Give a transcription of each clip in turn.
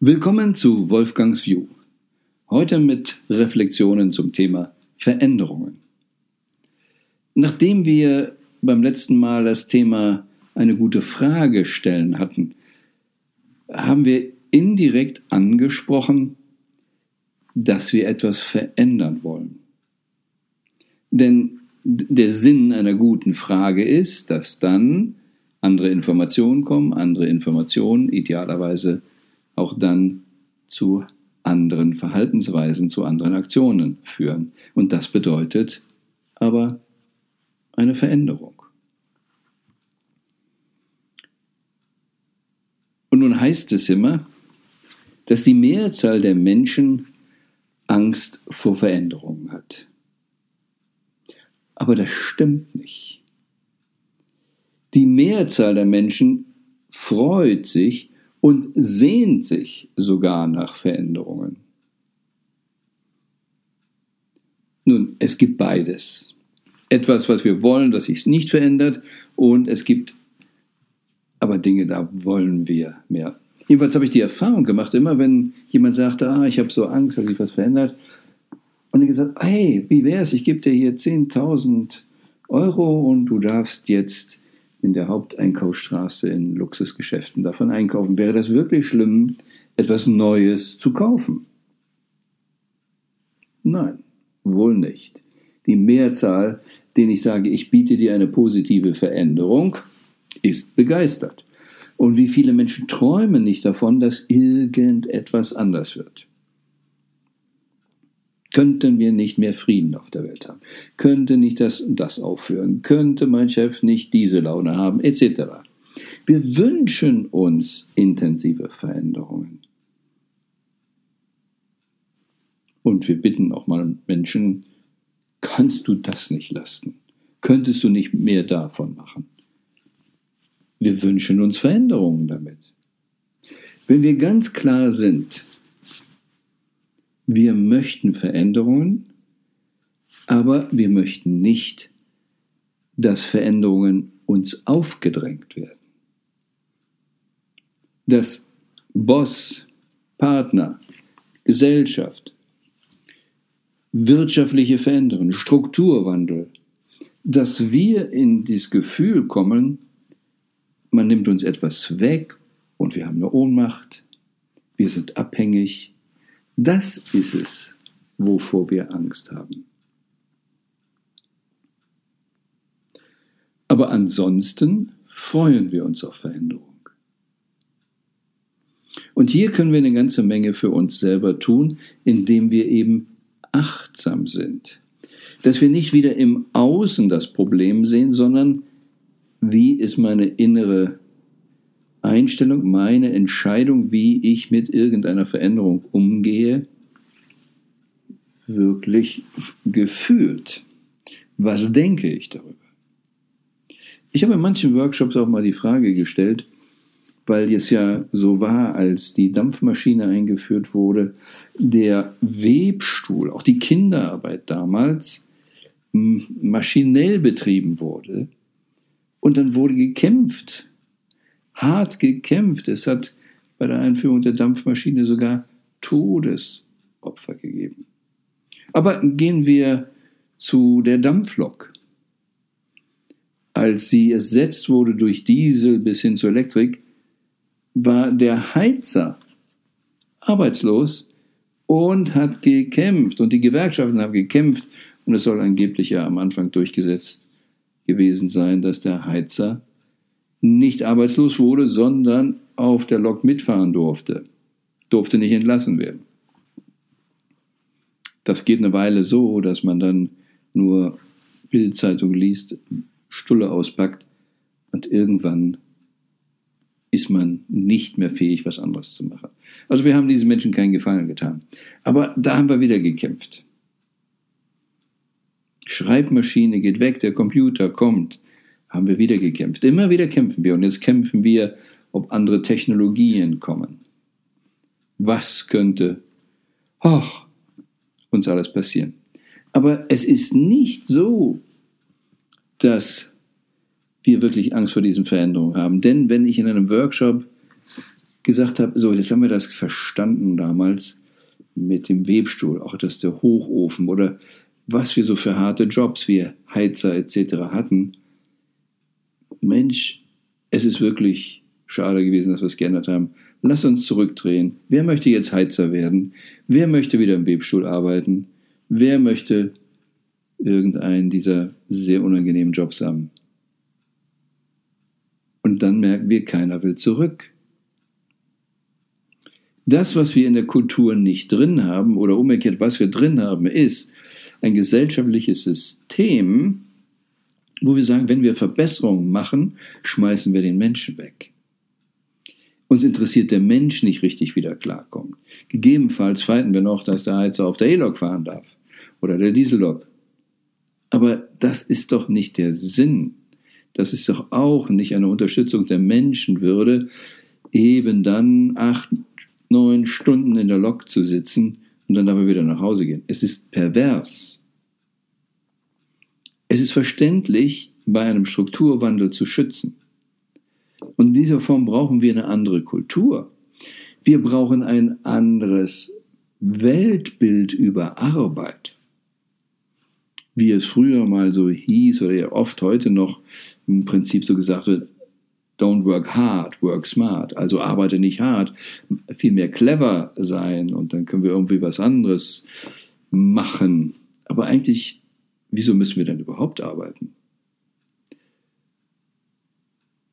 Willkommen zu Wolfgangs View. Heute mit Reflexionen zum Thema Veränderungen. Nachdem wir beim letzten Mal das Thema eine gute Frage stellen hatten, haben wir indirekt angesprochen, dass wir etwas verändern wollen. Denn der Sinn einer guten Frage ist, dass dann andere Informationen kommen, andere Informationen idealerweise auch dann zu anderen Verhaltensweisen, zu anderen Aktionen führen. Und das bedeutet aber eine Veränderung. Und nun heißt es immer, dass die Mehrzahl der Menschen Angst vor Veränderungen hat. Aber das stimmt nicht. Die Mehrzahl der Menschen freut sich und sehnt sich sogar nach Veränderungen. Nun, es gibt beides. Etwas, was wir wollen, das sich nicht verändert, und es gibt aber Dinge, da wollen wir mehr. Jedenfalls habe ich die Erfahrung gemacht, immer wenn jemand sagte, ah, ich habe so Angst, dass sich was verändert, und ich gesagt, hey, wie wär's, ich gebe dir hier 10.000 Euro und du darfst jetzt in der Haupteinkaufsstraße in Luxusgeschäften davon einkaufen. Wäre das wirklich schlimm, etwas Neues zu kaufen? Nein, wohl nicht. Die Mehrzahl, denen ich sage, ich biete dir eine positive Veränderung, ist begeistert. Und wie viele Menschen träumen nicht davon, dass irgendetwas anders wird? Könnten wir nicht mehr Frieden auf der Welt haben? Könnte nicht das und das aufhören? Könnte mein Chef nicht diese Laune haben? Etc. Wir wünschen uns intensive Veränderungen. Und wir bitten auch mal Menschen, kannst du das nicht lassen? Könntest du nicht mehr davon machen? Wir wünschen uns Veränderungen damit. Wenn wir ganz klar sind, wir möchten Veränderungen, aber wir möchten nicht, dass Veränderungen uns aufgedrängt werden. Dass Boss, Partner, Gesellschaft, wirtschaftliche Veränderungen, Strukturwandel, dass wir in dieses Gefühl kommen, man nimmt uns etwas weg und wir haben eine Ohnmacht, wir sind abhängig, das ist es, wovor wir Angst haben. Aber ansonsten freuen wir uns auf Veränderung. Und hier können wir eine ganze Menge für uns selber tun, indem wir eben achtsam sind. Dass wir nicht wieder im Außen das Problem sehen, sondern wie ist meine innere Einstellung, meine Entscheidung, wie ich mit irgendeiner Veränderung umgehe, wirklich gefühlt? Was denke ich darüber? Ich habe in manchen Workshops auch mal die Frage gestellt, weil es ja so war, als die Dampfmaschine eingeführt wurde, der Webstuhl, auch die Kinderarbeit damals, maschinell betrieben wurde. Und dann wurde gekämpft hart gekämpft. Es hat bei der Einführung der Dampfmaschine sogar Todesopfer gegeben. Aber gehen wir zu der Dampflok. Als sie ersetzt wurde durch Diesel bis hin zur Elektrik, war der Heizer arbeitslos und hat gekämpft. Und die Gewerkschaften haben gekämpft. Und es soll angeblich ja am Anfang durchgesetzt gewesen sein, dass der Heizer nicht arbeitslos wurde, sondern auf der Lok mitfahren durfte. Durfte nicht entlassen werden. Das geht eine Weile so, dass man dann nur Bildzeitung liest, Stulle auspackt und irgendwann ist man nicht mehr fähig, was anderes zu machen. Also wir haben diesen Menschen keinen Gefallen getan. Aber da haben wir wieder gekämpft. Schreibmaschine geht weg, der Computer kommt haben wir wieder gekämpft. Immer wieder kämpfen wir und jetzt kämpfen wir, ob andere Technologien kommen. Was könnte och, uns alles passieren? Aber es ist nicht so, dass wir wirklich Angst vor diesen Veränderungen haben. Denn wenn ich in einem Workshop gesagt habe, so, jetzt haben wir das verstanden damals mit dem Webstuhl, auch das der Hochofen oder was wir so für harte Jobs wir Heizer etc. hatten. Mensch, es ist wirklich schade gewesen, dass wir es geändert haben. Lass uns zurückdrehen. Wer möchte jetzt Heizer werden? Wer möchte wieder im Webstuhl arbeiten? Wer möchte irgendeinen dieser sehr unangenehmen Jobs haben? Und dann merken wir, keiner will zurück. Das, was wir in der Kultur nicht drin haben, oder umgekehrt, was wir drin haben, ist ein gesellschaftliches System, wo wir sagen, wenn wir Verbesserungen machen, schmeißen wir den Menschen weg. Uns interessiert der Mensch nicht richtig, wie der klarkommt. Gegebenenfalls fighten wir noch, dass der Heizer auf der E-Lok fahren darf oder der Diesellok. Aber das ist doch nicht der Sinn. Das ist doch auch nicht eine Unterstützung der Menschenwürde, eben dann acht, neun Stunden in der Lok zu sitzen und dann aber wieder nach Hause gehen. Es ist pervers. Es ist verständlich, bei einem Strukturwandel zu schützen. Und in dieser Form brauchen wir eine andere Kultur. Wir brauchen ein anderes Weltbild über Arbeit. Wie es früher mal so hieß oder ja oft heute noch im Prinzip so gesagt wird, don't work hard, work smart. Also arbeite nicht hart, vielmehr clever sein und dann können wir irgendwie was anderes machen. Aber eigentlich, wieso müssen wir denn überhaupt arbeiten?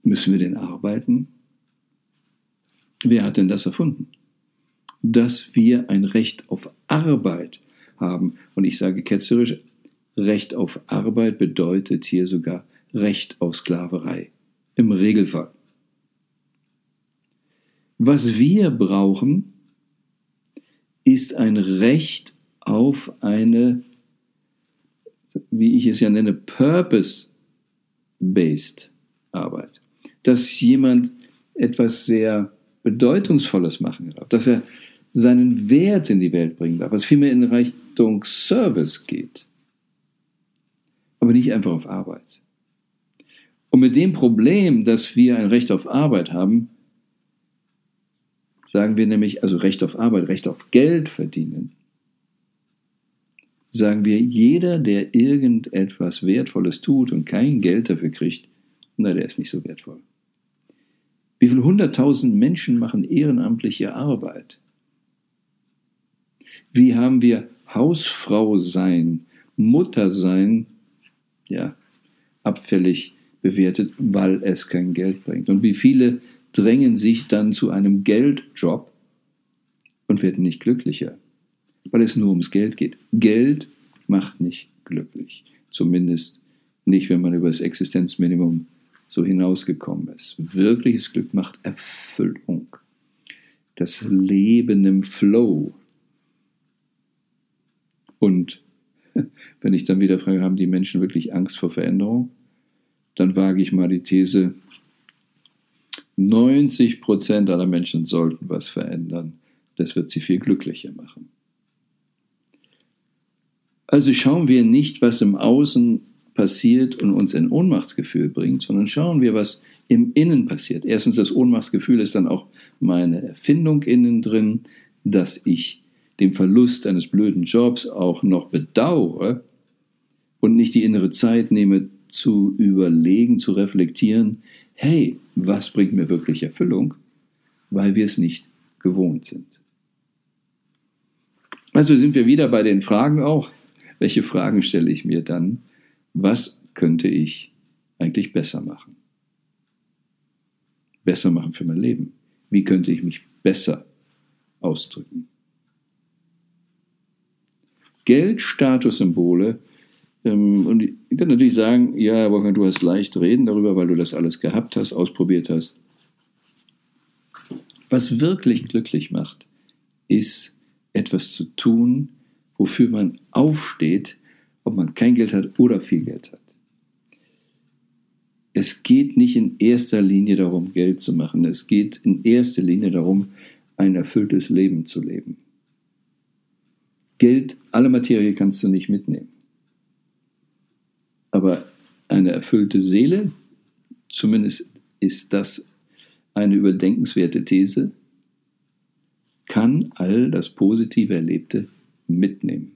Müssen wir denn arbeiten? Wer hat denn das erfunden? Dass wir ein Recht auf Arbeit haben. Und ich sage ketzerisch, Recht auf Arbeit bedeutet hier sogar Recht auf Sklaverei. Im Regelfall. Was wir brauchen, ist ein Recht auf eine, wie ich es ja nenne, Purpose-Based Arbeit dass jemand etwas sehr Bedeutungsvolles machen darf, dass er seinen Wert in die Welt bringen darf, was vielmehr in Richtung Service geht, aber nicht einfach auf Arbeit. Und mit dem Problem, dass wir ein Recht auf Arbeit haben, sagen wir nämlich, also Recht auf Arbeit, Recht auf Geld verdienen, sagen wir, jeder, der irgendetwas Wertvolles tut und kein Geld dafür kriegt, na, der ist nicht so wertvoll. Wie viele hunderttausend Menschen machen ehrenamtliche Arbeit? Wie haben wir Hausfrau sein, Mutter sein, ja, abfällig bewertet, weil es kein Geld bringt? Und wie viele drängen sich dann zu einem Geldjob und werden nicht glücklicher, weil es nur ums Geld geht. Geld macht nicht glücklich, zumindest nicht, wenn man über das Existenzminimum so hinausgekommen ist. Wirkliches Glück macht Erfüllung. Das Leben im Flow. Und wenn ich dann wieder frage, haben die Menschen wirklich Angst vor Veränderung? Dann wage ich mal die These, 90 Prozent aller Menschen sollten was verändern. Das wird sie viel glücklicher machen. Also schauen wir nicht, was im Außen passiert und uns in Ohnmachtsgefühl bringt, sondern schauen wir, was im Innen passiert. Erstens, das Ohnmachtsgefühl ist dann auch meine Erfindung innen drin, dass ich den Verlust eines blöden Jobs auch noch bedauere und nicht die innere Zeit nehme, zu überlegen, zu reflektieren, hey, was bringt mir wirklich Erfüllung, weil wir es nicht gewohnt sind. Also sind wir wieder bei den Fragen auch. Welche Fragen stelle ich mir dann? was könnte ich eigentlich besser machen? Besser machen für mein Leben. Wie könnte ich mich besser ausdrücken? Geld, Statussymbole. Ähm, und ich kann natürlich sagen, ja, Wolfgang, du hast leicht reden darüber, weil du das alles gehabt hast, ausprobiert hast. Was wirklich glücklich macht, ist etwas zu tun, wofür man aufsteht, ob man kein Geld hat oder viel Geld hat. Es geht nicht in erster Linie darum, Geld zu machen. Es geht in erster Linie darum, ein erfülltes Leben zu leben. Geld, alle Materie kannst du nicht mitnehmen. Aber eine erfüllte Seele, zumindest ist das eine überdenkenswerte These, kann all das positive Erlebte mitnehmen.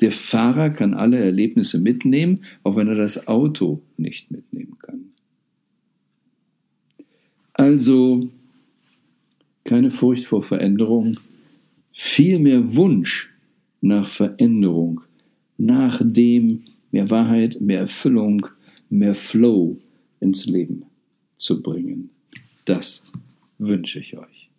Der Fahrer kann alle Erlebnisse mitnehmen, auch wenn er das Auto nicht mitnehmen kann. Also keine Furcht vor Veränderung, vielmehr Wunsch nach Veränderung, nach dem mehr Wahrheit, mehr Erfüllung, mehr Flow ins Leben zu bringen. Das wünsche ich euch.